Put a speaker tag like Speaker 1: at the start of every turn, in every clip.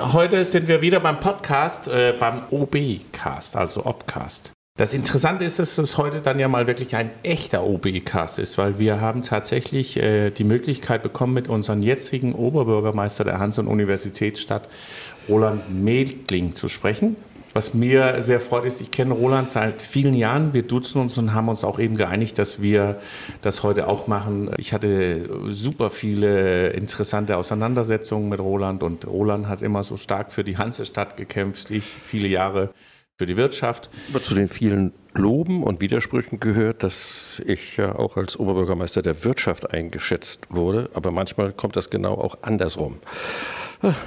Speaker 1: Heute sind wir wieder beim Podcast, äh, beim OB-Cast, also Obcast. Das Interessante ist, dass es heute dann ja mal wirklich ein echter OB-Cast ist, weil wir haben tatsächlich äh, die Möglichkeit bekommen, mit unserem jetzigen Oberbürgermeister der Hans-und-Universitätsstadt, Roland Meldling, zu sprechen. Was mir sehr freut ist, ich kenne Roland seit vielen Jahren. Wir duzen uns und haben uns auch eben geeinigt, dass wir das heute auch machen. Ich hatte super viele interessante Auseinandersetzungen mit Roland und Roland hat immer so stark für die Hansestadt gekämpft. Ich viele Jahre für die Wirtschaft.
Speaker 2: Aber zu den vielen Loben und Widersprüchen gehört, dass ich ja auch als Oberbürgermeister der Wirtschaft eingeschätzt wurde. Aber manchmal kommt das genau auch andersrum.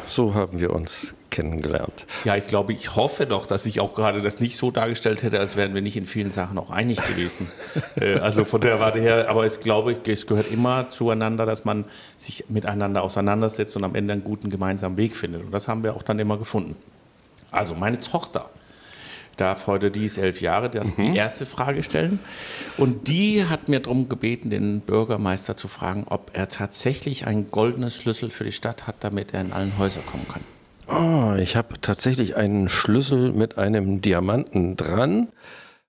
Speaker 2: So haben wir uns kennengelernt.
Speaker 1: Ja, ich glaube, ich hoffe doch, dass ich auch gerade das nicht so dargestellt hätte, als wären wir nicht in vielen Sachen auch einig gewesen. Äh, also von der Warte her, aber es glaube ich, es gehört immer zueinander, dass man sich miteinander auseinandersetzt und am Ende einen guten gemeinsamen Weg findet. Und das haben wir auch dann immer gefunden. Also meine Tochter darf heute, die ist elf Jahre, das mhm. die erste Frage stellen. Und die hat mir darum gebeten, den Bürgermeister zu fragen, ob er tatsächlich ein goldenes Schlüssel für die Stadt hat, damit er in allen Häuser kommen kann.
Speaker 2: Oh, ich habe tatsächlich einen Schlüssel mit einem Diamanten dran.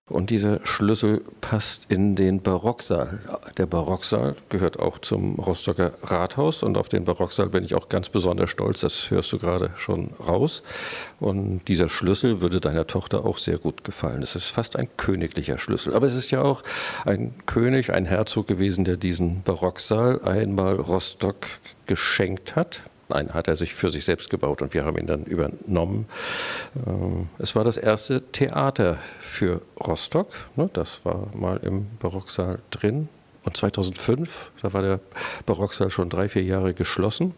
Speaker 2: Und dieser Schlüssel passt in den Barocksaal. Der Barocksaal gehört auch zum Rostocker Rathaus und auf den Barocksaal bin ich auch ganz besonders stolz. Das hörst du gerade schon raus. Und dieser Schlüssel würde deiner Tochter auch sehr gut gefallen. Es ist fast ein königlicher Schlüssel. Aber es ist ja auch ein König, ein Herzog gewesen, der diesen Barocksaal einmal Rostock geschenkt hat. Nein, hat er sich für sich selbst gebaut und wir haben ihn dann übernommen. Ähm, es war das erste Theater für Rostock. Ne? Das war mal im Barocksaal drin. Und 2005, da war der Barocksaal schon drei, vier Jahre geschlossen,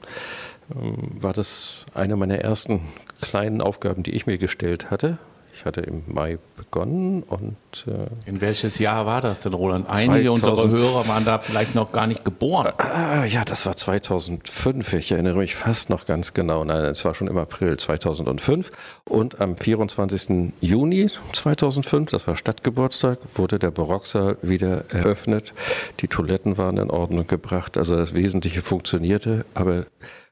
Speaker 2: ähm, war das eine meiner ersten kleinen Aufgaben, die ich mir gestellt hatte. Ich hatte im Mai begonnen und.
Speaker 1: Äh, In welches Jahr war das denn, Roland? Einige unserer Hörer waren da vielleicht noch gar nicht geboren.
Speaker 2: Ah, ja, das war 2005. Ich erinnere mich fast noch ganz genau. Nein, es war schon im April 2005. Und am 24. Juni 2005, das war Stadtgeburtstag, wurde der Barocksaal wieder eröffnet. Die Toiletten waren in Ordnung gebracht. Also das Wesentliche funktionierte, aber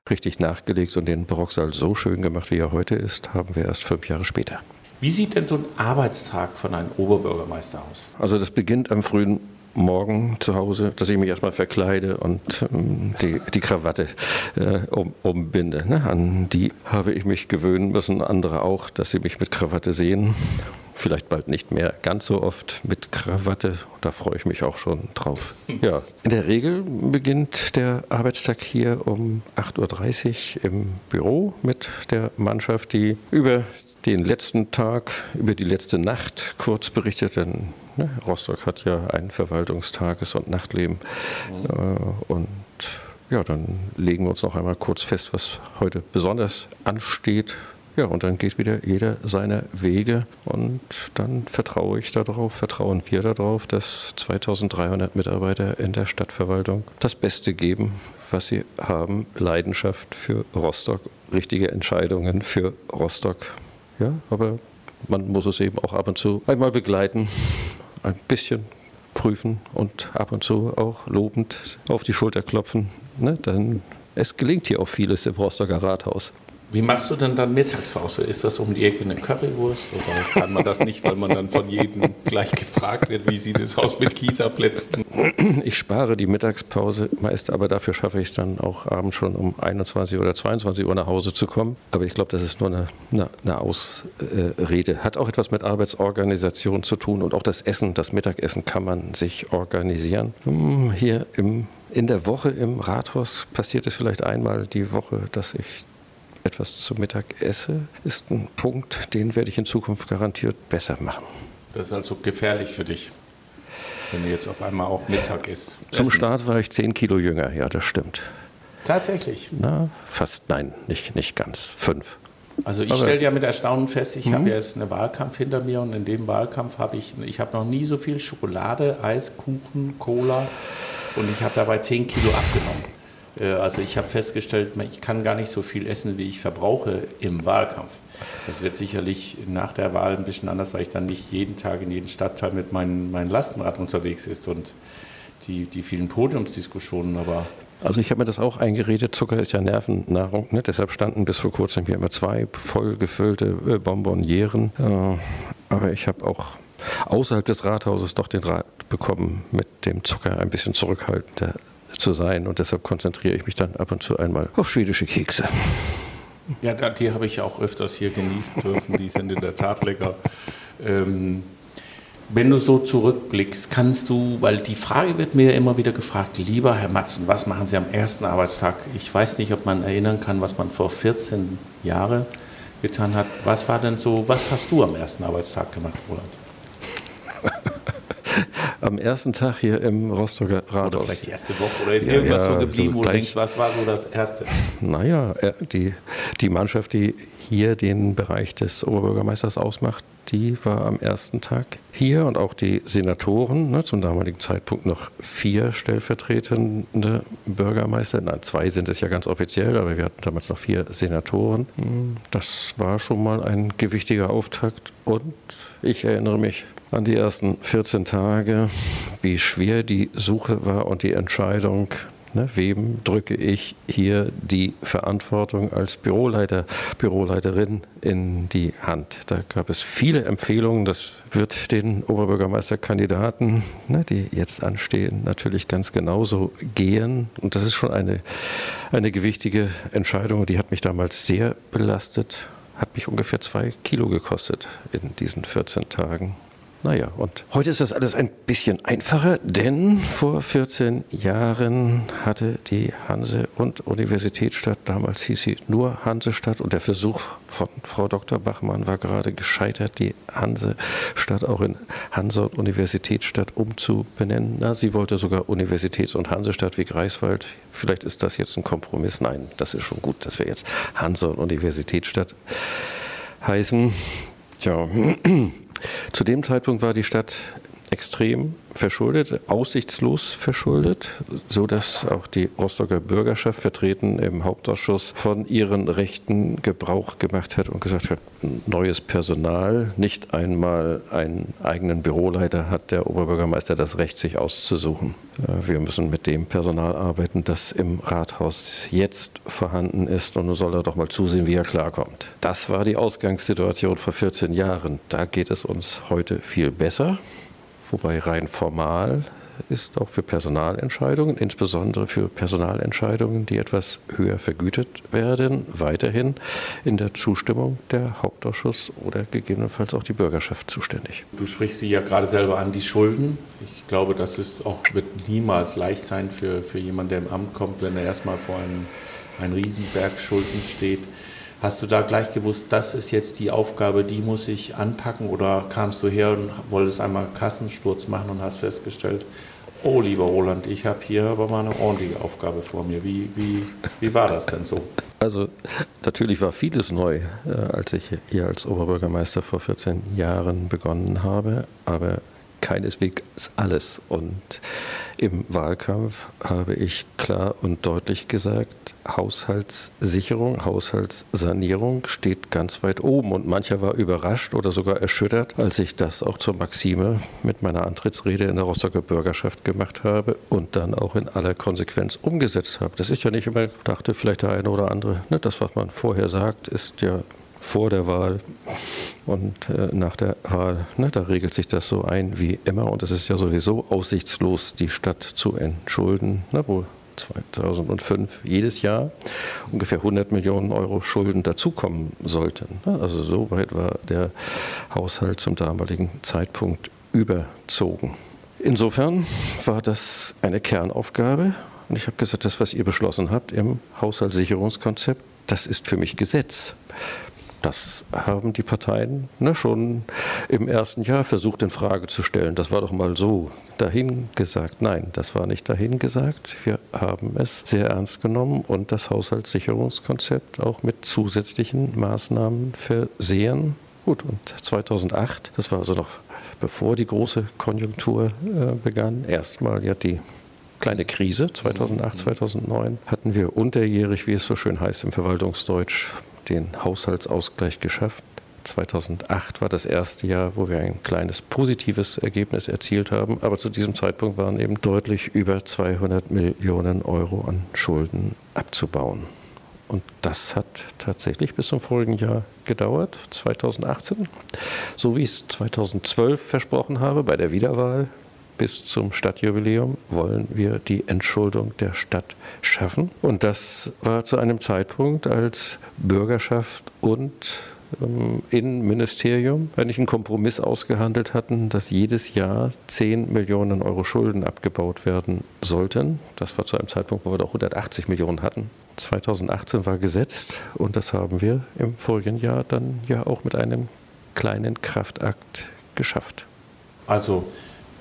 Speaker 2: richtig nachgelegt und den Barocksaal so schön gemacht, wie er heute ist, haben wir erst fünf Jahre später.
Speaker 1: Wie sieht denn so ein Arbeitstag von einem Oberbürgermeister aus?
Speaker 2: Also das beginnt am frühen Morgen zu Hause, dass ich mich erstmal verkleide und ähm, die, die Krawatte äh, um, umbinde. Ne? An die habe ich mich gewöhnen müssen, andere auch, dass sie mich mit Krawatte sehen. Vielleicht bald nicht mehr ganz so oft mit Krawatte. Da freue ich mich auch schon drauf. Ja, in der Regel beginnt der Arbeitstag hier um 8.30 Uhr im Büro mit der Mannschaft, die über den letzten Tag, über die letzte Nacht kurz berichtet, denn ne, Rostock hat ja ein Verwaltungstages- und Nachtleben. Mhm. Äh, und ja, dann legen wir uns noch einmal kurz fest, was heute besonders ansteht. Ja, und dann geht wieder jeder seine Wege und dann vertraue ich darauf, vertrauen wir darauf, dass 2300 Mitarbeiter in der Stadtverwaltung das Beste geben, was sie haben, Leidenschaft für Rostock, richtige Entscheidungen für Rostock ja, aber man muss es eben auch ab und zu einmal begleiten, ein bisschen prüfen und ab und zu auch lobend auf die Schulter klopfen. Ne? Dann, es gelingt hier auch vieles im Rostocker Rathaus.
Speaker 1: Wie machst du denn dann Mittagspause? Ist das um die Ecke eine Currywurst oder kann man das nicht, weil man dann von jedem gleich gefragt wird, wie sieht es aus mit Kieserplätzen?
Speaker 2: Ich spare die Mittagspause meist, aber dafür schaffe ich es dann auch abends schon um 21 oder 22 Uhr nach Hause zu kommen. Aber ich glaube, das ist nur eine, eine, eine Ausrede. Hat auch etwas mit Arbeitsorganisation zu tun und auch das Essen, das Mittagessen kann man sich organisieren. Hm, hier im in der Woche im Rathaus passiert es vielleicht einmal die Woche, dass ich etwas zu Mittag esse, ist ein Punkt, den werde ich in Zukunft garantiert besser machen.
Speaker 1: Das ist also gefährlich für dich, wenn du jetzt auf einmal auch Mittag isst.
Speaker 2: Zum Start war ich 10 Kilo jünger, ja, das stimmt.
Speaker 1: Tatsächlich?
Speaker 2: Na, fast, nein, nicht, nicht ganz, fünf.
Speaker 1: Also ich stelle ja mit Erstaunen fest, ich mhm. habe jetzt einen Wahlkampf hinter mir und in dem Wahlkampf habe ich, ich habe noch nie so viel Schokolade, Eis, Kuchen, Cola und ich habe dabei 10 Kilo abgenommen. Äh, also ich habe festgestellt, ich kann gar nicht so viel essen, wie ich verbrauche im Wahlkampf. Das wird sicherlich nach der Wahl ein bisschen anders, weil ich dann nicht jeden Tag in jedem Stadtteil mit meinem mein Lastenrad unterwegs ist und die, die vielen Podiumsdiskussionen. Aber
Speaker 2: Also ich habe mir das auch eingeredet, Zucker ist ja Nervennahrung, ne? deshalb standen bis vor kurzem hier immer zwei voll gefüllte äh, Bonbonieren. Äh, aber ich habe auch außerhalb des Rathauses doch den Rat bekommen, mit dem Zucker ein bisschen zurückhaltender zu sein. Und deshalb konzentriere ich mich dann ab und zu einmal auf schwedische Kekse.
Speaker 1: Ja, die habe ich auch öfters hier genießen dürfen. Die sind in der Tat lecker. Ähm, wenn du so zurückblickst, kannst du, weil die Frage wird mir immer wieder gefragt, lieber Herr Matzen, was machen Sie am ersten Arbeitstag? Ich weiß nicht, ob man erinnern kann, was man vor 14 Jahren getan hat. Was war denn so, was hast du am ersten Arbeitstag gemacht, Roland?
Speaker 2: Am ersten Tag hier im Rostocker Rathaus.
Speaker 1: Oder vielleicht die erste Woche oder ist ja, irgendwas ja, so geblieben, wo du denkst, was war so das Erste?
Speaker 2: Naja, äh, die, die Mannschaft, die hier den Bereich des Oberbürgermeisters ausmacht, die war am ersten Tag hier und auch die Senatoren, ne, zum damaligen Zeitpunkt noch vier stellvertretende Bürgermeister, nein, zwei sind es ja ganz offiziell, aber wir hatten damals noch vier Senatoren. Hm, das war schon mal ein gewichtiger Auftakt und ich erinnere mich an die ersten 14 Tage, wie schwer die Suche war und die Entscheidung, Ne, wem drücke ich hier die Verantwortung als Büroleiter, Büroleiterin in die Hand? Da gab es viele Empfehlungen. Das wird den Oberbürgermeisterkandidaten, ne, die jetzt anstehen, natürlich ganz genauso gehen. Und das ist schon eine, eine gewichtige Entscheidung. Die hat mich damals sehr belastet, hat mich ungefähr zwei Kilo gekostet in diesen 14 Tagen. Naja, und heute ist das alles ein bisschen einfacher, denn vor 14 Jahren hatte die Hanse- und Universitätsstadt, damals hieß sie nur Hansestadt, und der Versuch von Frau Dr. Bachmann war gerade gescheitert, die Hansestadt auch in Hanse- und Universitätsstadt umzubenennen. Na, sie wollte sogar Universitäts- und Hansestadt wie Greifswald. Vielleicht ist das jetzt ein Kompromiss. Nein, das ist schon gut, dass wir jetzt Hanse- und Universitätsstadt heißen. Tja. Zu dem Zeitpunkt war die Stadt extrem verschuldet, aussichtslos verschuldet, so dass auch die Rostocker Bürgerschaft vertreten im Hauptausschuss von ihren Rechten Gebrauch gemacht hat und gesagt hat, neues Personal, nicht einmal einen eigenen Büroleiter hat der Oberbürgermeister das Recht, sich auszusuchen. Äh, wir müssen mit dem Personal arbeiten, das im Rathaus jetzt vorhanden ist und nun soll er doch mal zusehen, wie er klarkommt. Das war die Ausgangssituation vor 14 Jahren. Da geht es uns heute viel besser wobei rein formal ist auch für Personalentscheidungen, insbesondere für Personalentscheidungen, die etwas höher vergütet werden, weiterhin in der Zustimmung der Hauptausschuss oder gegebenenfalls auch die Bürgerschaft zuständig.
Speaker 1: Du sprichst sie ja gerade selber an, die Schulden. Ich glaube, das ist auch, wird niemals leicht sein für, für jemanden, der im Amt kommt, wenn er erstmal vor einem, einem Riesenberg Schulden steht. Hast du da gleich gewusst, das ist jetzt die Aufgabe, die muss ich anpacken oder kamst du her und wolltest einmal Kassensturz machen und hast festgestellt, oh lieber Roland, ich habe hier aber mal eine ordentliche Aufgabe vor mir. Wie, wie, wie war das denn so?
Speaker 2: Also natürlich war vieles neu, äh, als ich hier als Oberbürgermeister vor 14 Jahren begonnen habe, aber keineswegs alles. Und im Wahlkampf habe ich klar und deutlich gesagt, Haushaltssicherung, Haushaltssanierung steht ganz weit oben. Und mancher war überrascht oder sogar erschüttert, als ich das auch zur Maxime mit meiner Antrittsrede in der Rostocker Bürgerschaft gemacht habe und dann auch in aller Konsequenz umgesetzt habe. Das ist ja nicht immer, dachte vielleicht der eine oder andere, ne, das, was man vorher sagt, ist ja vor der Wahl und äh, nach der Wahl. Ne, da regelt sich das so ein wie immer und es ist ja sowieso aussichtslos, die Stadt zu entschulden, ne, wo 2005 jedes Jahr ungefähr 100 Millionen Euro Schulden dazukommen sollten. Ne, also so weit war der Haushalt zum damaligen Zeitpunkt überzogen. Insofern war das eine Kernaufgabe und ich habe gesagt, das, was ihr beschlossen habt im Haushaltssicherungskonzept, das ist für mich Gesetz. Das haben die Parteien ne, schon im ersten Jahr versucht in Frage zu stellen. Das war doch mal so dahingesagt. Nein, das war nicht dahingesagt. Wir haben es sehr ernst genommen und das Haushaltssicherungskonzept auch mit zusätzlichen Maßnahmen versehen. Gut, und 2008, das war also noch bevor die große Konjunktur äh, begann, erstmal ja die kleine Krise 2008, 2009 hatten wir unterjährig, wie es so schön heißt im Verwaltungsdeutsch, den Haushaltsausgleich geschafft. 2008 war das erste Jahr, wo wir ein kleines positives Ergebnis erzielt haben. Aber zu diesem Zeitpunkt waren eben deutlich über 200 Millionen Euro an Schulden abzubauen. Und das hat tatsächlich bis zum vorigen Jahr gedauert, 2018. So wie ich es 2012 versprochen habe bei der Wiederwahl bis zum Stadtjubiläum wollen wir die Entschuldung der Stadt schaffen. Und das war zu einem Zeitpunkt, als Bürgerschaft und ähm, Innenministerium eigentlich einen Kompromiss ausgehandelt hatten, dass jedes Jahr 10 Millionen Euro Schulden abgebaut werden sollten. Das war zu einem Zeitpunkt, wo wir doch 180 Millionen hatten. 2018 war gesetzt und das haben wir im vorigen Jahr dann ja auch mit einem kleinen Kraftakt geschafft.
Speaker 1: Also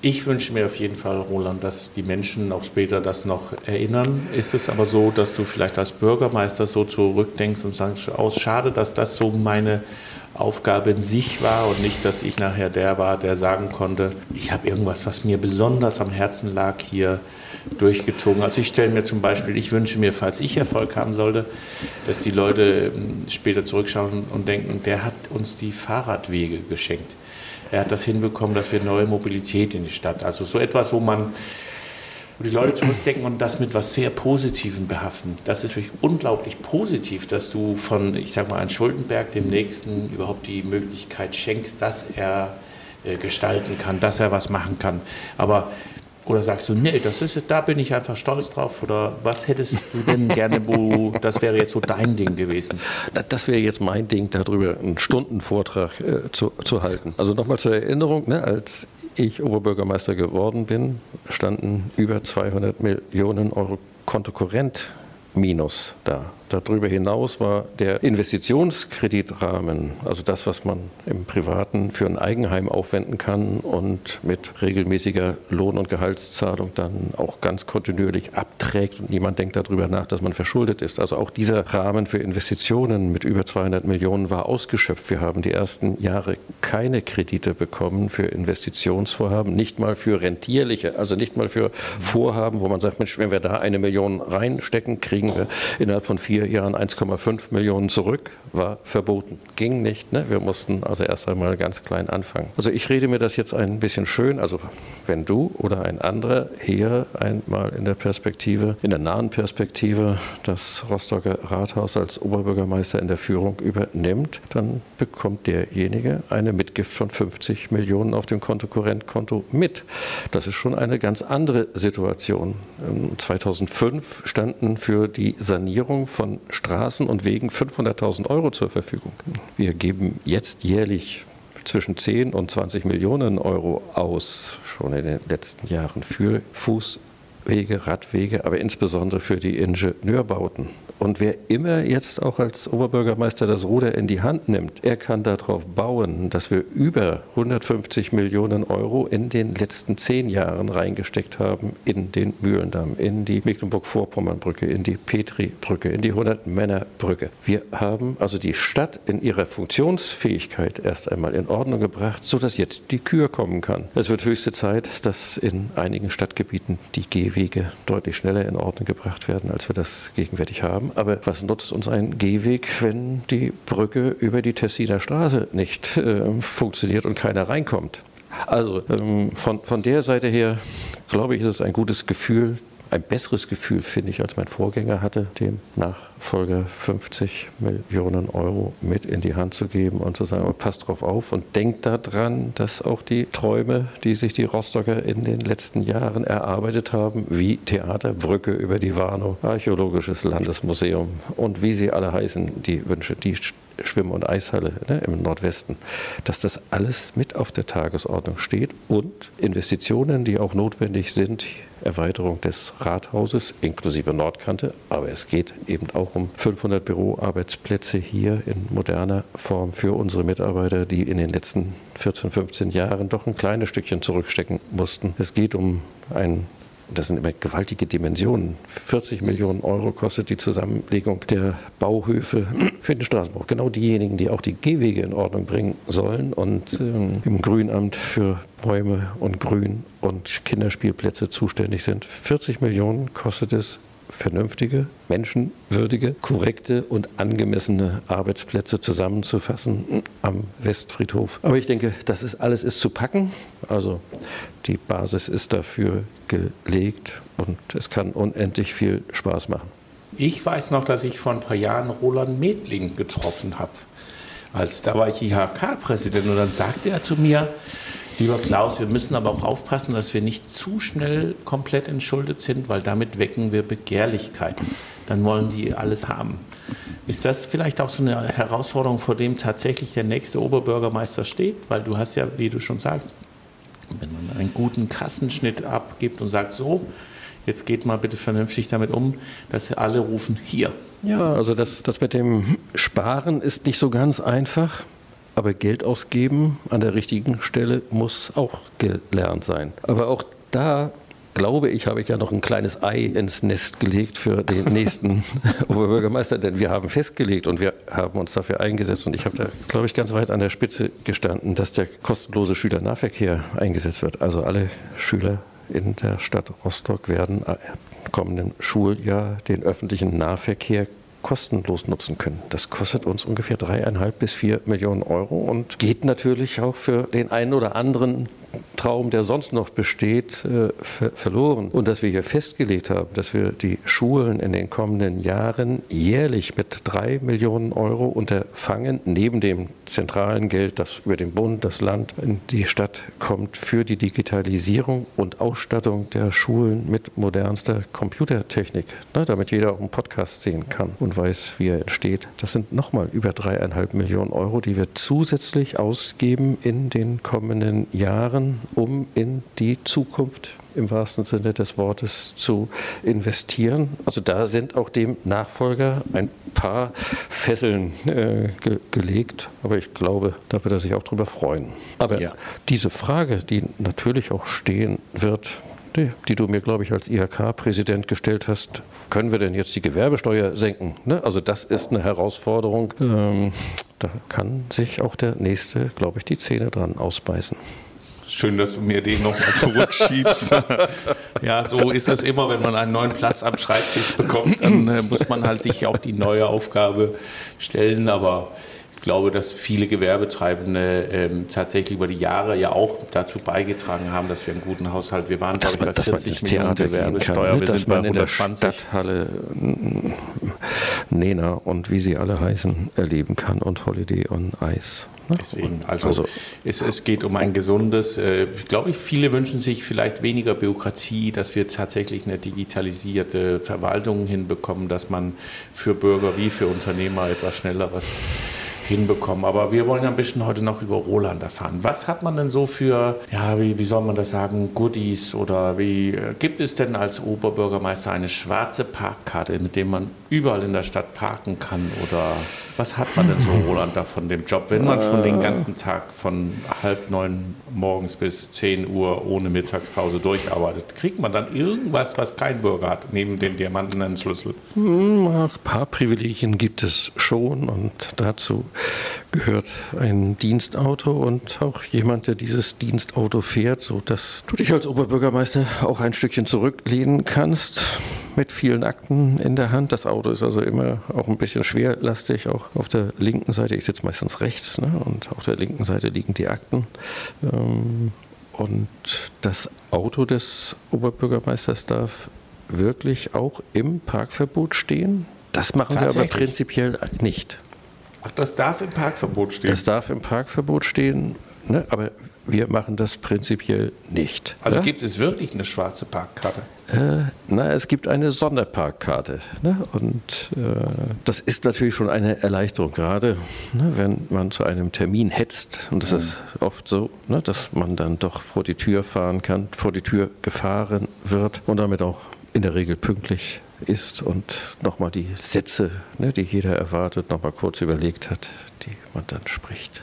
Speaker 1: ich wünsche mir auf jeden Fall, Roland, dass die Menschen auch später das noch erinnern. Ist es aber so, dass du vielleicht als Bürgermeister so zurückdenkst und sagst, aus schade, dass das so meine Aufgabe in sich war und nicht, dass ich nachher der war, der sagen konnte, ich habe irgendwas, was mir besonders am Herzen lag, hier durchgezogen. Also ich stelle mir zum Beispiel, ich wünsche mir, falls ich Erfolg haben sollte, dass die Leute ähm, später zurückschauen und denken, der hat uns die Fahrradwege geschenkt er hat das hinbekommen, dass wir neue Mobilität in die Stadt, also so etwas, wo man wo die Leute zurückdenken und das mit was sehr Positivem behaften. Das ist wirklich unglaublich positiv, dass du von, ich sag mal, an Schuldenberg dem Nächsten überhaupt die Möglichkeit schenkst, dass er äh, gestalten kann, dass er was machen kann. Aber oder sagst du, nee, das ist, da bin ich einfach stolz drauf? Oder was hättest du denn gerne, wo das wäre jetzt so dein Ding gewesen?
Speaker 2: Das wäre jetzt mein Ding, darüber einen Stundenvortrag äh, zu, zu halten. Also nochmal zur Erinnerung, ne, als ich Oberbürgermeister geworden bin, standen über 200 Millionen Euro Kontokorrent Minus da. Darüber hinaus war der Investitionskreditrahmen, also das, was man im Privaten für ein Eigenheim aufwenden kann und mit regelmäßiger Lohn- und Gehaltszahlung dann auch ganz kontinuierlich abträgt niemand denkt darüber nach, dass man verschuldet ist. Also auch dieser Rahmen für Investitionen mit über 200 Millionen war ausgeschöpft. Wir haben die ersten Jahre keine Kredite bekommen für Investitionsvorhaben, nicht mal für rentierliche, also nicht mal für Vorhaben, wo man sagt, Mensch, wenn wir da eine Million reinstecken, kriegen wir innerhalb von vier vier Jahren 1,5 Millionen zurück, war verboten. Ging nicht. Ne? Wir mussten also erst einmal ganz klein anfangen. Also ich rede mir das jetzt ein bisschen schön. Also wenn du oder ein anderer hier einmal in der Perspektive, in der nahen Perspektive, das Rostocker Rathaus als Oberbürgermeister in der Führung übernimmt, dann bekommt derjenige eine Mitgift von 50 Millionen auf dem Kontokorrentkonto mit. Das ist schon eine ganz andere Situation. 2005 standen für die Sanierung von von Straßen und Wegen 500.000 Euro zur Verfügung. Wir geben jetzt jährlich zwischen 10 und 20 Millionen Euro aus, schon in den letzten Jahren, für Fußwege, Radwege, aber insbesondere für die Ingenieurbauten. Und wer immer jetzt auch als Oberbürgermeister das Ruder in die Hand nimmt, er kann darauf bauen, dass wir über 150 Millionen Euro in den letzten zehn Jahren reingesteckt haben in den Mühlendamm, in die Mecklenburg-Vorpommern-Brücke, in die Petri-Brücke, in die 100-Männer-Brücke. Wir haben also die Stadt in ihrer Funktionsfähigkeit erst einmal in Ordnung gebracht, sodass jetzt die Kür kommen kann. Es wird höchste Zeit, dass in einigen Stadtgebieten die Gehwege deutlich schneller in Ordnung gebracht werden, als wir das gegenwärtig haben haben. Aber was nutzt uns ein Gehweg, wenn die Brücke über die Tessiner Straße nicht äh, funktioniert und keiner reinkommt? Also ähm, von, von der Seite her, glaube ich, ist es ein gutes Gefühl, ein besseres Gefühl, finde ich, als mein Vorgänger hatte, dem Nachfolger 50 Millionen Euro mit in die Hand zu geben und zu sagen, passt drauf auf und denkt daran, dass auch die Träume, die sich die Rostocker in den letzten Jahren erarbeitet haben, wie Theater, Brücke über die Warnow, Archäologisches Landesmuseum und wie sie alle heißen, die Wünsche, die Schwimm- und Eishalle ne, im Nordwesten, dass das alles mit auf der Tagesordnung steht und Investitionen, die auch notwendig sind, Erweiterung des Rathauses inklusive Nordkante, aber es geht eben auch um 500 Büroarbeitsplätze hier in moderner Form für unsere Mitarbeiter, die in den letzten 14, 15 Jahren doch ein kleines Stückchen zurückstecken mussten. Es geht um ein das sind immer gewaltige Dimensionen. 40 Millionen Euro kostet die Zusammenlegung der Bauhöfe für den Straßenbau. Genau diejenigen, die auch die Gehwege in Ordnung bringen sollen und ähm, im Grünamt für Bäume und Grün und Kinderspielplätze zuständig sind. 40 Millionen kostet es vernünftige, menschenwürdige, korrekte und angemessene Arbeitsplätze zusammenzufassen am Westfriedhof. Aber ich denke, das ist alles ist zu packen. Also die Basis ist dafür gelegt und es kann unendlich viel Spaß machen.
Speaker 1: Ich weiß noch, dass ich vor ein paar Jahren Roland Medling getroffen habe. Als da war ich IHK-Präsident und dann sagte er zu mir, Lieber Klaus, wir müssen aber auch aufpassen, dass wir nicht zu schnell komplett entschuldet sind, weil damit wecken wir Begehrlichkeiten. Dann wollen die alles haben. Ist das vielleicht auch so eine Herausforderung, vor dem tatsächlich der nächste Oberbürgermeister steht? Weil du hast ja, wie du schon sagst, wenn man einen guten Kassenschnitt abgibt und sagt, so, jetzt geht mal bitte vernünftig damit um, dass alle rufen, hier.
Speaker 2: Ja, also das, das mit dem Sparen ist nicht so ganz einfach. Aber Geld ausgeben an der richtigen Stelle muss auch gelernt sein. Aber auch da glaube ich, habe ich ja noch ein kleines Ei ins Nest gelegt für den nächsten Oberbürgermeister, denn wir haben festgelegt und wir haben uns dafür eingesetzt und ich habe da, glaube ich, ganz weit an der Spitze gestanden, dass der kostenlose Schülernahverkehr eingesetzt wird. Also alle Schüler in der Stadt Rostock werden im kommenden Schuljahr den öffentlichen Nahverkehr kostenlos nutzen können. Das kostet uns ungefähr dreieinhalb bis vier Millionen Euro und geht natürlich auch für den einen oder anderen Traum, der sonst noch besteht, äh, ver verloren. Und dass wir hier festgelegt haben, dass wir die Schulen in den kommenden Jahren jährlich mit drei Millionen Euro unterfangen, neben dem zentralen Geld, das über den Bund, das Land in die Stadt kommt, für die Digitalisierung und Ausstattung der Schulen mit modernster Computertechnik, ne, damit jeder auch einen Podcast sehen kann und weiß, wie er entsteht. Das sind nochmal über dreieinhalb Millionen Euro, die wir zusätzlich ausgeben in den kommenden Jahren um in die Zukunft im wahrsten Sinne des Wortes zu investieren. Also da sind auch dem Nachfolger ein paar Fesseln äh, ge gelegt, aber ich glaube, da wird er sich auch drüber freuen. Aber ja. diese Frage, die natürlich auch stehen wird, die, die du mir, glaube ich, als IHK-Präsident gestellt hast, können wir denn jetzt die Gewerbesteuer senken? Ne? Also das ist eine Herausforderung. Ähm, da kann sich auch der Nächste, glaube ich, die Zähne dran ausbeißen.
Speaker 1: Schön, dass du mir den nochmal zurückschiebst. ja, so ist es immer, wenn man einen neuen Platz am Schreibtisch bekommt, dann äh, muss man halt sich auch die neue Aufgabe stellen. Aber glaube, dass viele Gewerbetreibende ähm, tatsächlich über die Jahre ja auch dazu beigetragen haben, dass wir einen guten Haushalt. Wir waren,
Speaker 2: dass ich, bei 40 Millionen Gewerbesteuer. Kann, ne? dass man in der Stadthalle Nena und wie sie alle heißen erleben kann und Holiday on Ice.
Speaker 1: Ne? Deswegen, also, also es, es, geht um ein gesundes, äh, ich glaube, viele wünschen sich vielleicht weniger Bürokratie, dass wir tatsächlich eine digitalisierte Verwaltung hinbekommen, dass man für Bürger wie für Unternehmer etwas Schnelleres hinbekommen. Aber wir wollen ja ein bisschen heute noch über Roland erfahren. Was hat man denn so für, ja, wie, wie soll man das sagen, Goodies oder wie äh, gibt es denn als Oberbürgermeister eine schwarze Parkkarte, mit der man überall in der Stadt parken kann oder was hat man denn so, Roland, da von dem Job, wenn man schon den ganzen Tag von halb neun morgens bis zehn Uhr ohne Mittagspause durcharbeitet? Kriegt man dann irgendwas, was kein Bürger hat, neben dem Diamanten Schlüssel?
Speaker 2: Hm, ein paar Privilegien gibt es schon und dazu gehört ein Dienstauto und auch jemand, der dieses Dienstauto fährt, sodass du dich als Oberbürgermeister auch ein Stückchen zurücklehnen kannst mit vielen Akten in der Hand. Das Auto ist also immer auch ein bisschen schwerlastig, auch auf der linken Seite. Ich sitze meistens rechts ne? und auf der linken Seite liegen die Akten. Ähm, und das Auto des Oberbürgermeisters darf wirklich auch im Parkverbot stehen. Das machen wir aber prinzipiell nicht.
Speaker 1: Ach, das darf im Parkverbot stehen?
Speaker 2: Das darf im Parkverbot stehen, ne? aber wir machen das prinzipiell nicht.
Speaker 1: Also ja? gibt es wirklich eine schwarze Parkkarte?
Speaker 2: Äh, na, es gibt eine Sonderparkkarte. Ne? Und äh, das ist natürlich schon eine Erleichterung, gerade ne, wenn man zu einem Termin hetzt. Und das mhm. ist oft so, ne, dass man dann doch vor die Tür fahren kann, vor die Tür gefahren wird und damit auch in der Regel pünktlich ist und nochmal die Sätze, ne, die jeder erwartet, nochmal kurz überlegt hat, die man dann spricht.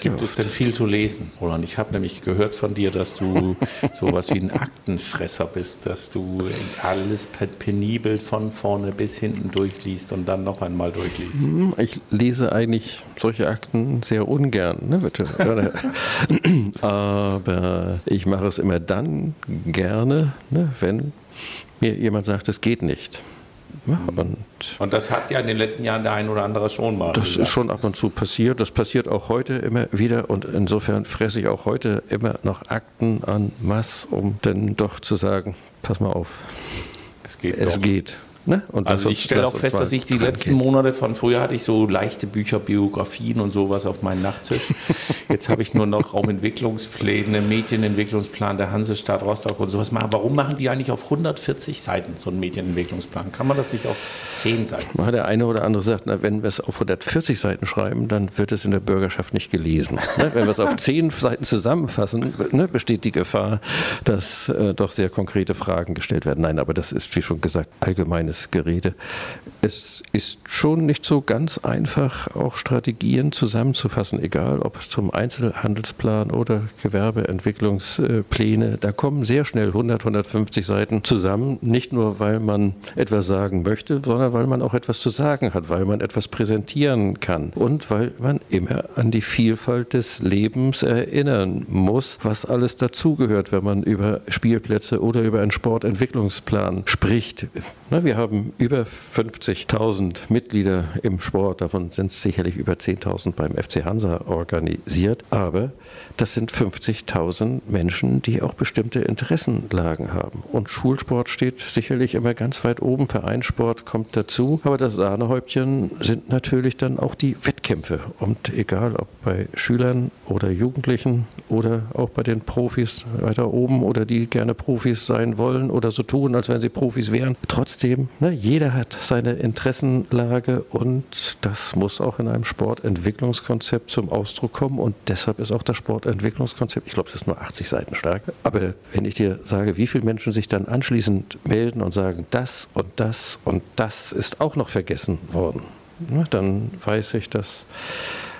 Speaker 1: Gibt es denn viel zu lesen, Roland? Ich habe nämlich gehört von dir, dass du sowas wie ein Aktenfresser bist, dass du alles penibel von vorne bis hinten durchliest und dann noch einmal durchliest. Hm,
Speaker 2: ich lese eigentlich solche Akten sehr ungern, ne, bitte. Aber ich mache es immer dann gerne, ne, wenn mir jemand sagt, es geht nicht.
Speaker 1: Ja, und, und, das hat ja in den letzten Jahren der ein oder andere schon mal.
Speaker 2: Das gesagt. ist schon ab und zu passiert. Das passiert auch heute immer wieder. Und insofern fresse ich auch heute immer noch Akten an Mass, um dann doch zu sagen, pass mal auf.
Speaker 1: Es geht.
Speaker 2: Es doch. geht.
Speaker 1: Ne? also ich stelle auch fest, dass ich die letzten. Monate von früher hatte ich so leichte Bücher, Biografien und sowas auf meinen Nachttisch. Jetzt habe ich nur noch Raumentwicklungspläne, Medienentwicklungsplan der Hansestadt Rostock und sowas. Warum machen die eigentlich auf 140 Seiten so einen Medienentwicklungsplan? Kann man das nicht auf 10 Seiten?
Speaker 2: Der eine oder andere sagt, na, wenn wir es auf 140 Seiten schreiben, dann wird es in der Bürgerschaft nicht gelesen. Ne? Wenn wir es auf 10 Seiten zusammenfassen, ne, besteht die Gefahr, dass äh, doch sehr konkrete Fragen gestellt werden. Nein, aber das ist, wie schon gesagt, allgemeines kleines Gerede. Es ist schon nicht so ganz einfach, auch Strategien zusammenzufassen, egal ob es zum Einzelhandelsplan oder Gewerbeentwicklungspläne, da kommen sehr schnell 100, 150 Seiten zusammen, nicht nur weil man etwas sagen möchte, sondern weil man auch etwas zu sagen hat, weil man etwas präsentieren kann und weil man immer an die Vielfalt des Lebens erinnern muss, was alles dazugehört, wenn man über Spielplätze oder über einen Sportentwicklungsplan spricht. wir haben haben über 50.000 Mitglieder im Sport, davon sind sicherlich über 10.000 beim FC Hansa organisiert, aber das sind 50.000 Menschen, die auch bestimmte Interessenlagen haben. Und Schulsport steht sicherlich immer ganz weit oben, Vereinssport kommt dazu, aber das Sahnehäubchen sind natürlich dann auch die Wettkämpfe. Und egal ob bei Schülern oder Jugendlichen oder auch bei den Profis weiter oben oder die gerne Profis sein wollen oder so tun, als wenn sie Profis wären, trotzdem Ne, jeder hat seine Interessenlage und das muss auch in einem Sportentwicklungskonzept zum Ausdruck kommen. Und deshalb ist auch das Sportentwicklungskonzept, ich glaube, es ist nur 80 Seiten stark. Aber wenn ich dir sage, wie viele Menschen sich dann anschließend melden und sagen, das und das und das ist auch noch vergessen worden, ne, dann weiß ich, dass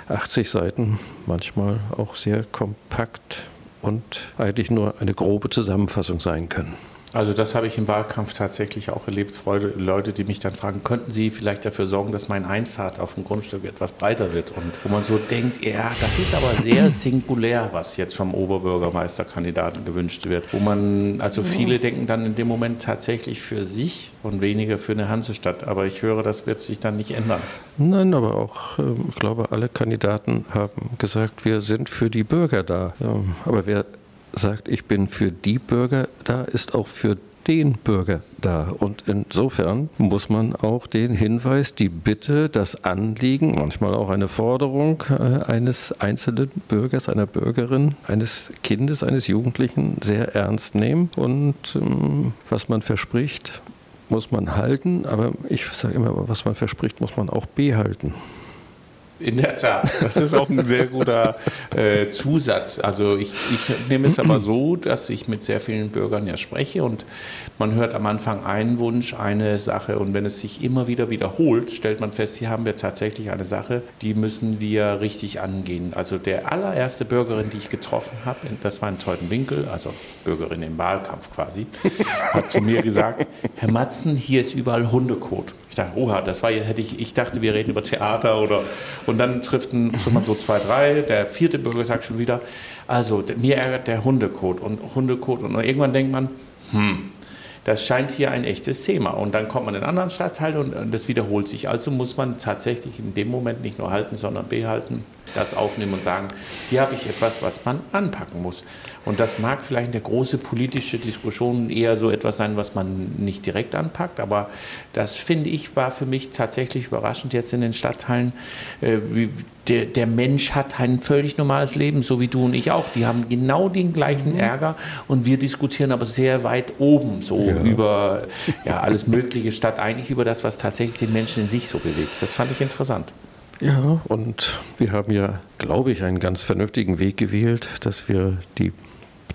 Speaker 2: 80 Seiten manchmal auch sehr kompakt und eigentlich nur eine grobe Zusammenfassung sein können.
Speaker 1: Also das habe ich im Wahlkampf tatsächlich auch erlebt. Leute, die mich dann fragen, könnten Sie vielleicht dafür sorgen, dass mein Einfahrt auf dem Grundstück etwas breiter wird? Und wo man so denkt, ja, das ist aber sehr singulär, was jetzt vom Oberbürgermeisterkandidaten gewünscht wird. Wo man, also viele denken dann in dem Moment tatsächlich für sich und weniger für eine Hansestadt. Aber ich höre, das wird sich dann nicht ändern.
Speaker 2: Nein, aber auch, ähm, ich glaube, alle Kandidaten haben gesagt, wir sind für die Bürger da. Aber wer sagt, ich bin für die Bürger da, ist auch für den Bürger da. Und insofern muss man auch den Hinweis, die Bitte, das Anliegen, manchmal auch eine Forderung äh, eines einzelnen Bürgers, einer Bürgerin, eines Kindes, eines Jugendlichen sehr ernst nehmen. Und ähm, was man verspricht, muss man halten. Aber ich sage immer, was man verspricht, muss man auch behalten.
Speaker 1: In der Tat, das ist auch ein sehr guter äh, Zusatz. Also ich, ich nehme es aber so, dass ich mit sehr vielen Bürgern ja spreche und man hört am Anfang einen Wunsch, eine Sache und wenn es sich immer wieder wiederholt, stellt man fest, hier haben wir tatsächlich eine Sache, die müssen wir richtig angehen. Also der allererste Bürgerin, die ich getroffen habe, das war in Teutenwinkel, also Bürgerin im Wahlkampf quasi, hat zu mir gesagt, Herr Matzen, hier ist überall Hundekot. Ich dachte, oha, das war hätte ich, ich dachte, wir reden über Theater oder und dann trifft, ein, trifft man so zwei, drei. Der vierte Bürger sagt schon wieder, also mir ärgert der Hundekot und Hundekot und irgendwann denkt man, hm, das scheint hier ein echtes Thema. Und dann kommt man in einen anderen Stadtteil und das wiederholt sich. Also muss man tatsächlich in dem Moment nicht nur halten, sondern behalten das aufnehmen und sagen, hier habe ich etwas, was man anpacken muss. Und das mag vielleicht eine große politische Diskussion eher so etwas sein, was man nicht direkt anpackt, aber das finde ich war für mich tatsächlich überraschend jetzt in den Stadtteilen. Äh, der, der, Mensch hat ein völlig normales Leben, so wie du und ich auch. Die haben genau den gleichen mhm. Ärger und wir diskutieren aber sehr weit oben, so ja. über ja, alles Mögliche, statt eigentlich über das, was tatsächlich den Menschen in sich so bewegt. Das fand ich interessant.
Speaker 2: Ja, und wir haben ja, glaube ich, einen ganz vernünftigen Weg gewählt, dass wir die,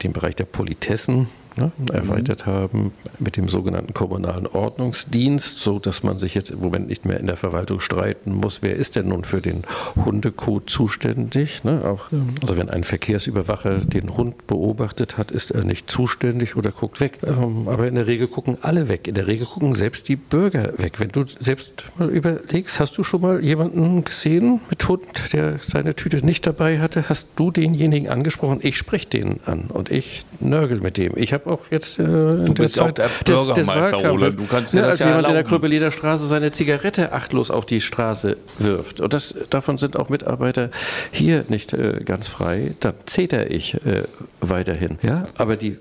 Speaker 2: den Bereich der Politessen ne, erweitert mhm. haben mit dem sogenannten kommunalen Ordnungsdienst, so dass man sich jetzt im Moment nicht mehr in der Verwaltung streiten muss, wer ist denn nun für den Hundecode zuständig. Ne? Auch, also wenn ein Verkehrsüberwacher den Hund beobachtet hat, ist er nicht zuständig oder guckt weg. Ähm, aber in der Regel gucken alle weg. In der Regel gucken selbst die Bürger weg. Wenn du selbst mal überlegst, hast du schon mal jemanden gesehen mit Hund, der seine Tüte nicht dabei hatte? Hast du denjenigen angesprochen? Ich spreche den an und ich nörgel mit dem. Ich habe auch jetzt äh,
Speaker 1: du bist Zeit auch der Bürgermeister, des, des
Speaker 2: Roland. Du kannst ja, als ja jemand erlauben. in der Straße seine Zigarette achtlos auf die Straße wirft. Und das, davon sind auch Mitarbeiter hier nicht äh, ganz frei. Dann zeter ich äh, weiterhin. Ja, aber die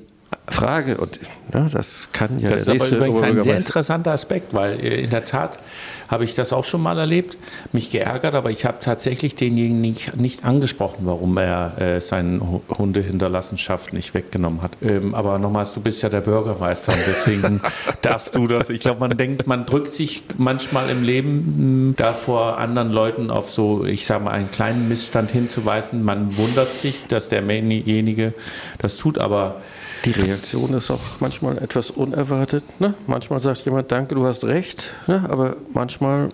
Speaker 2: Frage und ja, das kann ja
Speaker 1: das der ist aber übrigens ein sehr interessanter Aspekt, weil äh, in der Tat habe ich das auch schon mal erlebt, mich geärgert, aber ich habe tatsächlich denjenigen nicht, nicht angesprochen, warum er äh, seine Hundehinterlassenschaft nicht weggenommen hat. Ähm, aber nochmals, du bist ja der Bürgermeister und deswegen darfst du das. Ich glaube, man denkt, man drückt sich manchmal im Leben da vor anderen Leuten auf so, ich sage mal, einen kleinen Missstand hinzuweisen. Man wundert sich, dass derjenige das tut, aber
Speaker 2: die Reaktion ist auch manchmal etwas unerwartet. Ne? Manchmal sagt jemand, danke, du hast recht, ne? aber manchmal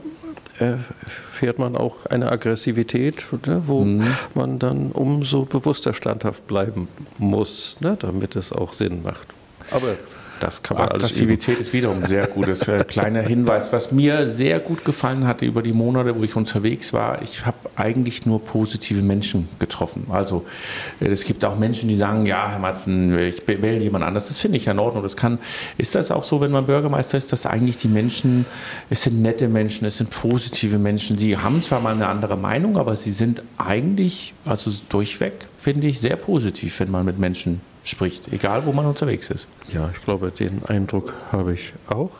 Speaker 2: erfährt man auch eine Aggressivität, ne? wo mhm. man dann umso bewusster standhaft bleiben muss, ne? damit es auch Sinn macht.
Speaker 1: Aber das kann man Aggressivität ist wiederum ein sehr gutes äh, kleiner Hinweis. Was mir sehr gut gefallen hatte über die Monate, wo ich unterwegs war, ich habe eigentlich nur positive Menschen getroffen. Also äh, es gibt auch Menschen, die sagen, ja, Herr Matzen, ich wähle jemand anders. Das finde ich in Ordnung. Das kann, ist das auch so, wenn man Bürgermeister ist, dass eigentlich die Menschen, es sind nette Menschen, es sind positive Menschen. Sie haben zwar mal eine andere Meinung, aber sie sind eigentlich, also durchweg, finde ich, sehr positiv, wenn man mit Menschen spricht, egal wo man unterwegs ist.
Speaker 2: Ja, ich glaube, den Eindruck habe ich auch.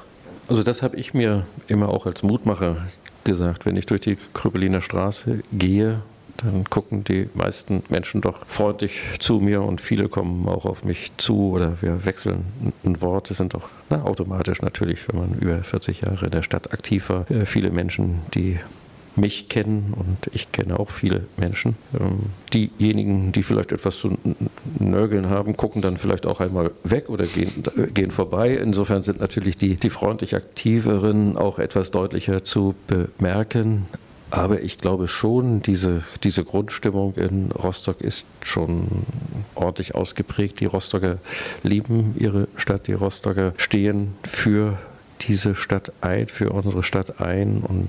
Speaker 2: Also das habe ich mir immer auch als Mutmacher gesagt, wenn ich durch die Krüppeliner Straße gehe, dann gucken die meisten Menschen doch freundlich zu mir und viele kommen auch auf mich zu oder wir wechseln ein Wort. Das sind doch na, automatisch natürlich, wenn man über 40 Jahre in der Stadt aktiv war, äh, viele Menschen, die mich kennen und ich kenne auch viele Menschen. Ähm, diejenigen, die vielleicht etwas zu nörgeln haben, gucken dann vielleicht auch einmal weg oder gehen, gehen vorbei. Insofern sind natürlich die, die freundlich Aktiveren auch etwas deutlicher zu bemerken. Aber ich glaube schon, diese, diese Grundstimmung in Rostock ist schon ordentlich ausgeprägt. Die Rostocker lieben ihre Stadt, die Rostocker stehen für diese Stadt ein, für unsere Stadt ein und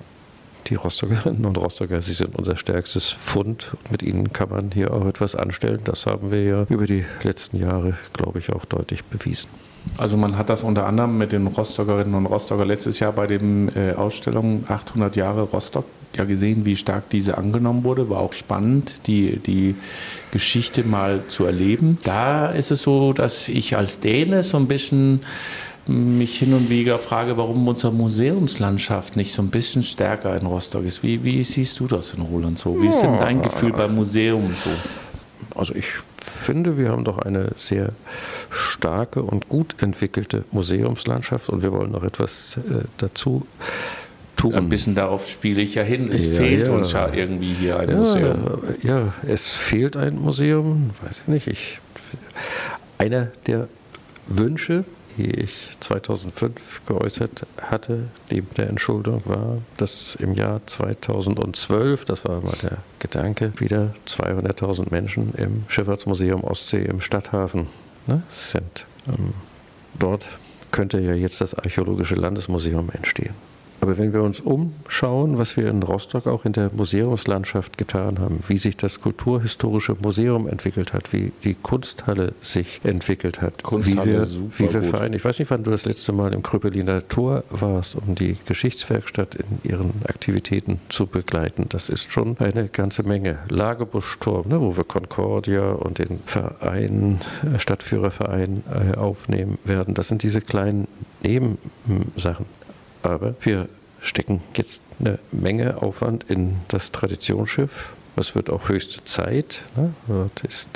Speaker 2: die Rostockerinnen und Rostocker, sie sind unser stärkstes Fund. Und mit ihnen kann man hier auch etwas anstellen. Das haben wir ja über die letzten Jahre, glaube ich, auch deutlich bewiesen.
Speaker 1: Also man hat das unter anderem mit den Rostockerinnen und Rostocker letztes Jahr bei den äh, Ausstellungen 800 Jahre Rostock ja gesehen, wie stark diese angenommen wurde. War auch spannend, die, die Geschichte mal zu erleben. Da ist es so, dass ich als Däne so ein bisschen mich hin und wieder frage, warum unsere Museumslandschaft nicht so ein bisschen stärker in Rostock ist. Wie, wie siehst du das in Roland so? Wie ist denn dein Gefühl beim Museum so?
Speaker 2: Also ich finde, wir haben doch eine sehr starke und gut entwickelte Museumslandschaft und wir wollen noch etwas äh, dazu tun.
Speaker 1: Ein bisschen darauf spiele ich ja hin. Es ja, fehlt ja. uns ja irgendwie hier ein
Speaker 2: ja,
Speaker 1: Museum.
Speaker 2: Ja, es fehlt ein Museum, weiß ich nicht. Ich, einer der Wünsche, die ich 2005 geäußert hatte, neben der Entschuldung war, dass im Jahr 2012, das war mal der Gedanke, wieder 200.000 Menschen im Schifffahrtsmuseum Ostsee im Stadthafen ne, sind. Ähm, dort könnte ja jetzt das Archäologische Landesmuseum entstehen. Aber wenn wir uns umschauen, was wir in Rostock auch in der Museumslandschaft getan haben, wie sich das Kulturhistorische Museum entwickelt hat, wie die Kunsthalle sich entwickelt hat, wie wir, wie wir vereinen. Ich weiß nicht, wann du das letzte Mal im Krüppeliner Tor warst, um die Geschichtswerkstatt in ihren Aktivitäten zu begleiten. Das ist schon eine ganze Menge. Lagebuschturm, ne, wo wir Concordia und den Verein, Stadtführerverein äh, aufnehmen werden. Das sind diese kleinen Nebensachen. Aber wir stecken jetzt eine Menge Aufwand in das Traditionsschiff. Es wird auch höchste Zeit. Ne? Dort ist,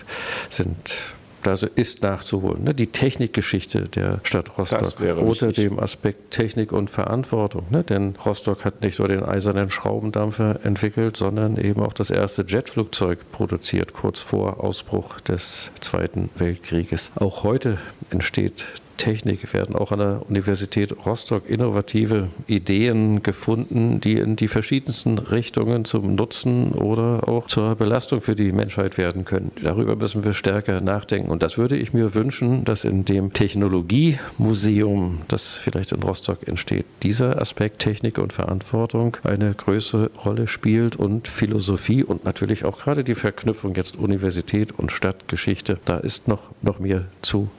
Speaker 2: sind Da ist nachzuholen. Ne? Die Technikgeschichte der Stadt Rostock unter wichtig. dem Aspekt Technik und Verantwortung. Ne? Denn Rostock hat nicht nur den eisernen Schraubendampfer entwickelt, sondern eben auch das erste Jetflugzeug produziert, kurz vor Ausbruch des Zweiten Weltkrieges. Auch heute entsteht Technik werden auch an der Universität Rostock innovative Ideen gefunden, die in die verschiedensten Richtungen zum Nutzen oder auch zur Belastung für die Menschheit werden können. Darüber müssen wir stärker nachdenken. Und das würde ich mir wünschen, dass in dem Technologiemuseum, das vielleicht in Rostock entsteht, dieser Aspekt Technik und Verantwortung eine größere Rolle spielt und Philosophie und natürlich auch gerade die Verknüpfung jetzt Universität und Stadtgeschichte. Da ist noch, noch mehr zu,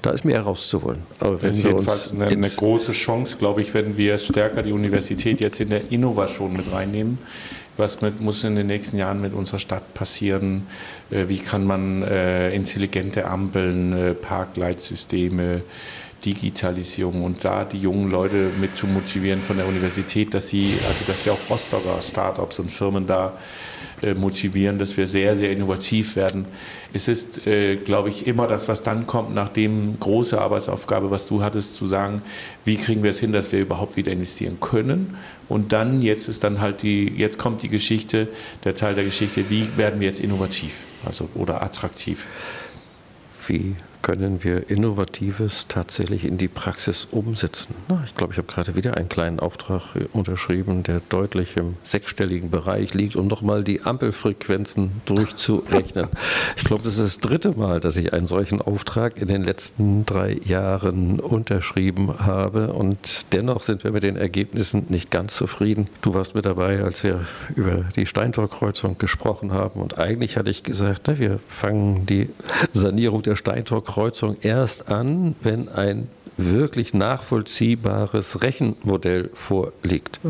Speaker 2: da ist mehr herauszuholen wollen.
Speaker 1: Aber das ist jedenfalls eine, eine, große Chance, glaube ich, wenn wir stärker die Universität jetzt in der Innovation mit reinnehmen. Was mit, muss in den nächsten Jahren mit unserer Stadt passieren? Äh, wie kann man äh, intelligente Ampeln, äh, Parkleitsysteme, Digitalisierung und da die jungen Leute mit zu motivieren von der Universität, dass sie, also dass wir auch Rostocker Startups und Firmen da äh, motivieren, dass wir sehr, sehr innovativ werden. Es ist, äh, glaube ich, immer das, was dann kommt, nachdem große Arbeitsaufgabe, was du hattest, zu sagen, wie kriegen wir es hin, dass wir überhaupt wieder investieren können. Und dann, jetzt ist dann halt die, jetzt kommt die Geschichte, der Teil der Geschichte, wie werden wir jetzt innovativ, also oder attraktiv.
Speaker 2: Wie können wir Innovatives tatsächlich in die Praxis umsetzen? Na, ich glaube, ich habe gerade wieder einen kleinen Auftrag unterschrieben, der deutlich im sechsstelligen Bereich liegt, um nochmal die Ampelfrequenzen durchzurechnen. ich glaube, das ist das dritte Mal, dass ich einen solchen Auftrag in den letzten drei Jahren unterschrieben habe und dennoch sind wir mit den Ergebnissen nicht ganz zufrieden. Du warst mit dabei, als wir über die Steintorkreuzung gesprochen haben und eigentlich hatte ich gesagt, na, wir fangen die Sanierung der Steintorkreuzung Kreuzung erst an, wenn ein wirklich nachvollziehbares Rechenmodell vorliegt.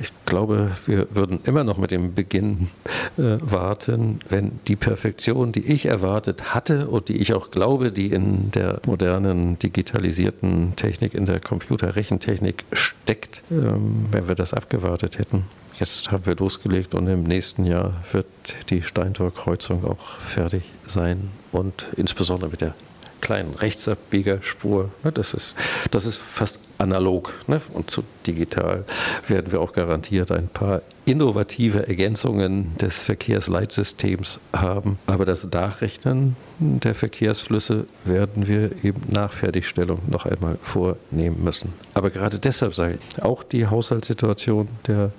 Speaker 2: Ich glaube, wir würden immer noch mit dem Beginn äh, warten, wenn die Perfektion, die ich erwartet hatte und die ich auch glaube, die in der modernen digitalisierten Technik, in der Computerrechentechnik steckt, ähm, wenn wir das abgewartet hätten. Jetzt haben wir losgelegt und im nächsten Jahr wird die Steintor-Kreuzung auch fertig sein und insbesondere mit der kleinen Rechtsabbiegerspur. Ne, das ist, das ist fast analog. Ne? Und zu digital werden wir auch garantiert ein paar innovative Ergänzungen des Verkehrsleitsystems haben. Aber das Nachrechnen der Verkehrsflüsse werden wir eben nach Fertigstellung noch einmal vornehmen müssen. Aber gerade deshalb ich, auch die Haushaltssituation der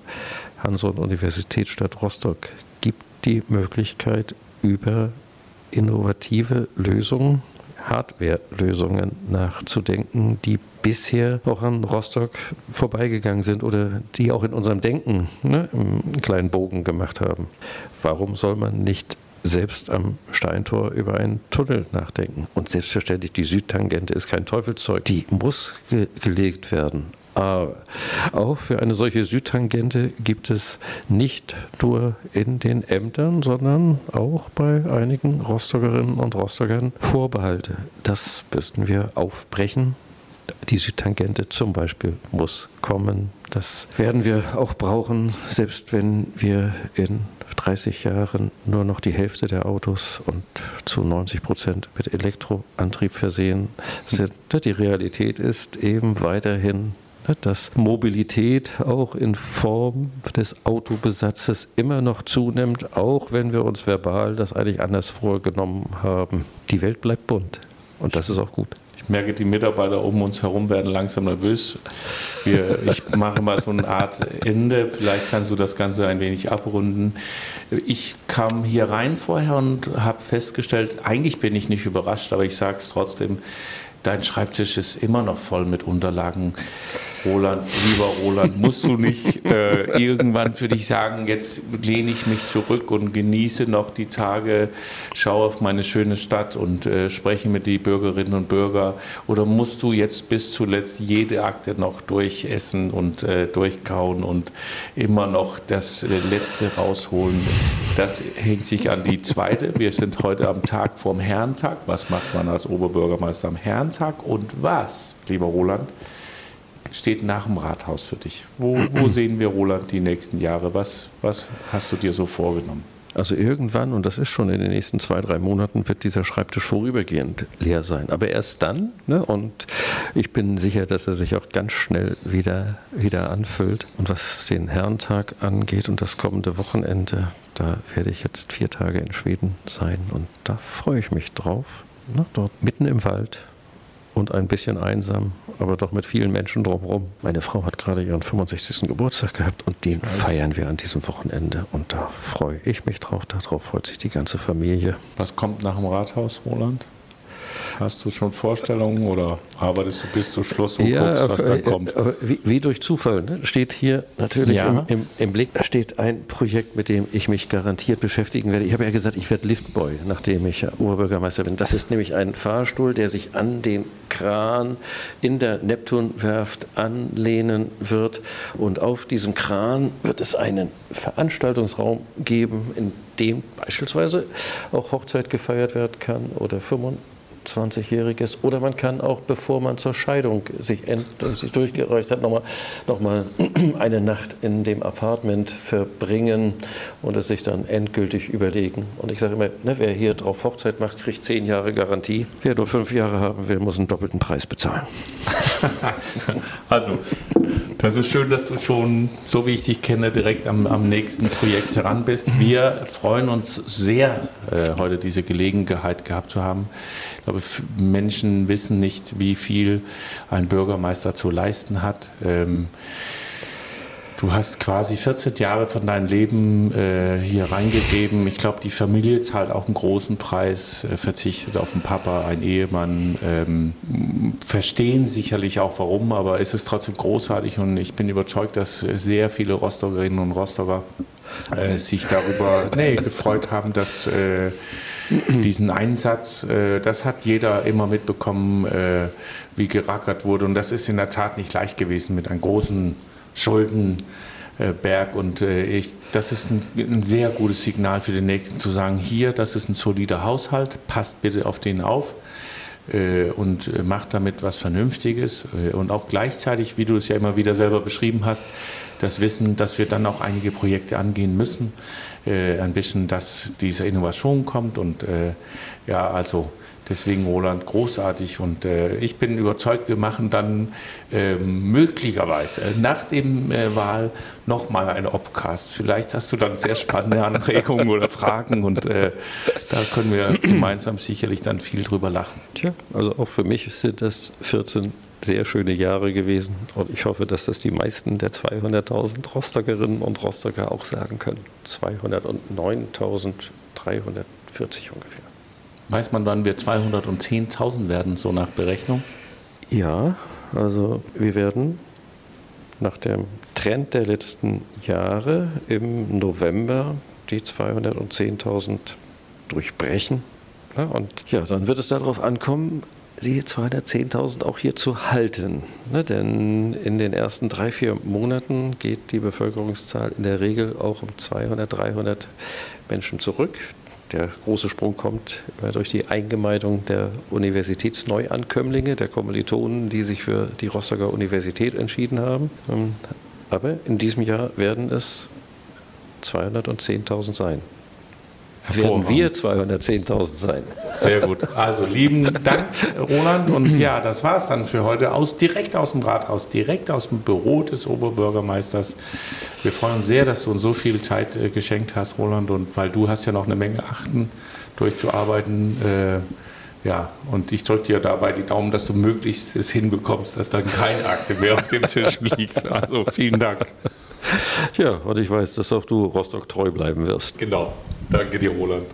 Speaker 2: Hanson-Universitätsstadt Rostock gibt die Möglichkeit, über innovative Lösungen Hardware-Lösungen nachzudenken, die bisher auch an Rostock vorbeigegangen sind oder die auch in unserem Denken ne, einen kleinen Bogen gemacht haben. Warum soll man nicht selbst am Steintor über einen Tunnel nachdenken? Und selbstverständlich, die Südtangente ist kein Teufelszeug. Die muss ge gelegt werden. Aber auch für eine solche Südtangente gibt es nicht nur in den Ämtern, sondern auch bei einigen Rostockerinnen und Rostockern Vorbehalte. Das müssten wir aufbrechen. Die Südtangente zum Beispiel muss kommen. Das werden wir auch brauchen, selbst wenn wir in 30 Jahren nur noch die Hälfte der Autos und zu 90 Prozent mit Elektroantrieb versehen sind. Die Realität ist eben weiterhin dass Mobilität auch in Form des Autobesatzes immer noch zunimmt, auch wenn wir uns verbal das eigentlich anders vorgenommen haben. Die Welt bleibt bunt und das ist auch gut.
Speaker 1: Ich merke, die Mitarbeiter um uns herum werden langsam nervös. Wir, ich mache mal so eine Art Ende. Vielleicht kannst du das Ganze ein wenig abrunden. Ich kam hier rein vorher und habe festgestellt, eigentlich bin ich nicht überrascht, aber ich sage es trotzdem, dein Schreibtisch ist immer noch voll mit Unterlagen. Roland, lieber Roland, musst du nicht äh, irgendwann für dich sagen, jetzt lehne ich mich zurück und genieße noch die Tage, schaue auf meine schöne Stadt und äh, spreche mit den Bürgerinnen und Bürgern? Oder musst du jetzt bis zuletzt jede Akte noch durchessen und äh, durchkauen und immer noch das Letzte rausholen? Das hängt sich an die zweite. Wir sind heute am Tag vorm Herrentag. Was macht man als Oberbürgermeister am Herrentag? Und was, lieber Roland? Steht nach dem Rathaus für dich? Wo, wo sehen wir Roland die nächsten Jahre? Was, was hast du dir so vorgenommen?
Speaker 2: Also irgendwann, und das ist schon in den nächsten zwei, drei Monaten, wird dieser Schreibtisch vorübergehend leer sein. Aber erst dann, ne? und ich bin sicher, dass er sich auch ganz schnell wieder, wieder anfüllt. Und was den Herrentag angeht und das kommende Wochenende, da werde ich jetzt vier Tage in Schweden sein und da freue ich mich drauf. Ne? Dort mitten im Wald und ein bisschen einsam, aber doch mit vielen Menschen drumherum. Meine Frau hat gerade ihren 65. Geburtstag gehabt und den feiern wir an diesem Wochenende und da freue ich mich drauf, darauf freut sich die ganze Familie.
Speaker 1: Was kommt nach dem Rathaus, Roland? Hast du schon Vorstellungen oder arbeitest du bis zum Schluss und
Speaker 2: ja,
Speaker 1: guckst, was da
Speaker 2: äh,
Speaker 1: kommt?
Speaker 2: aber wie, wie durch Zufall ne? steht hier natürlich
Speaker 1: Ja.
Speaker 2: im, im, im Blick steht ein Projekt, mit dem ich mich garantiert beschäftigen werde. Ich habe ja gesagt, ich werde Liftboy, nachdem ich Oberbürgermeister bin. Das ist nämlich ein Fahrstuhl, der sich an den Kran in der Neptunwerft anlehnen wird. Und auf diesem Kran wird es einen Veranstaltungsraum geben, in dem beispielsweise auch Hochzeit gefeiert werden kann oder 25-Jähriges. Oder man kann auch, bevor man zur Scheidung sich, sich durchgereicht hat, nochmal noch mal eine Nacht in dem Apartment verbringen und es sich dann endgültig überlegen. Und ich sage immer, ne, wer hier drauf Hochzeit macht, kriegt zehn Jahre Garantie. Wer nur fünf Jahre haben will, muss einen doppelten Preis bezahlen.
Speaker 1: Also, das ist schön, dass du schon, so wie ich dich kenne, direkt am, am nächsten Projekt heran bist. Wir freuen uns sehr, äh, heute diese Gelegenheit gehabt zu haben. Ich glaube, f- Menschen wissen nicht, wie viel ein Bürgermeister zu leisten hat. Ähm, Du hast quasi 14 Jahre von deinem Leben äh, hier reingegeben. Ich glaube, die Familie zahlt auch einen großen Preis, äh, verzichtet auf einen Papa, einen Ehemann. Ähm, verstehen sicherlich auch warum, aber es ist trotzdem großartig und ich bin überzeugt, dass äh, sehr viele Rostockerinnen und Rostocker äh, sich darüber nee, gefreut haben, dass äh, diesen Einsatz, äh, das hat jeder immer mitbekommen, äh, wie gerackert wurde. Und das ist in der Tat nicht leicht gewesen mit einem großen Schuldenberg. Und äh, ich, das ist ein, ein sehr gutes Signal für den Nächsten zu sagen, hier, das ist ein solider Haushalt, passt bitte auf den auf äh, und äh, macht damit was Vernünftiges. Und auch gleichzeitig, wie du es ja immer wieder selber beschrieben hast, das Wissen, dass wir dann auch einige Projekte angehen müssen, äh, ein bisschen, dass diese Innovation kommt und äh, ja, also deswegen Roland großartig und äh, ich bin überzeugt, wir machen dann äh, möglicherweise nach dem äh, Wahl nochmal einen Obcast. Vielleicht hast du dann sehr spannende Anregungen oder Fragen und äh, da können wir gemeinsam sicherlich dann viel drüber lachen.
Speaker 2: Tja, also auch für mich sind das 14 sehr schöne Jahre gewesen und ich hoffe, dass das die meisten der 200.000 Rostockerinnen und Rostocker auch sagen können. 209.340 ungefähr.
Speaker 1: Weiß man, wann wir 210.000 werden, so nach Berechnung?
Speaker 2: Ja, also wir werden nach dem Trend der letzten Jahre im November die 210.000 durchbrechen. Ja, und ja, dann wird es darauf ankommen, die 210.000 auch hier zu halten. Ne, denn in den ersten drei, vier Monaten geht die Bevölkerungszahl in der Regel auch um 200, 300 Menschen zurück. Der große Sprung kommt durch die Eingemeindung der Universitätsneuankömmlinge, der Kommilitonen, die sich für die Rostocker Universität entschieden haben. Ähm, Aber in diesem Jahr werden es 210.000 sein. Werden wir 210.000 sein.
Speaker 1: Sehr gut. Also lieben Dank, Roland. Und ja, das war es dann für heute aus direkt aus dem Rathaus, direkt aus dem Büro des Oberbürgermeisters. Wir freuen uns sehr, dass du uns so viel Zeit äh, geschenkt hast, Roland, und weil du hast ja noch eine Menge Achten durchzuarbeiten. Äh, ja, und ich drücke dir dabei die Daumen, dass du möglichst es hinbekommst, dass dann keine Akte mehr auf dem Tisch liegt. Also vielen Dank.
Speaker 2: Ja, und ich weiß, dass auch du Rostock treu bleiben wirst.
Speaker 1: Genau. Danke dir, Roland.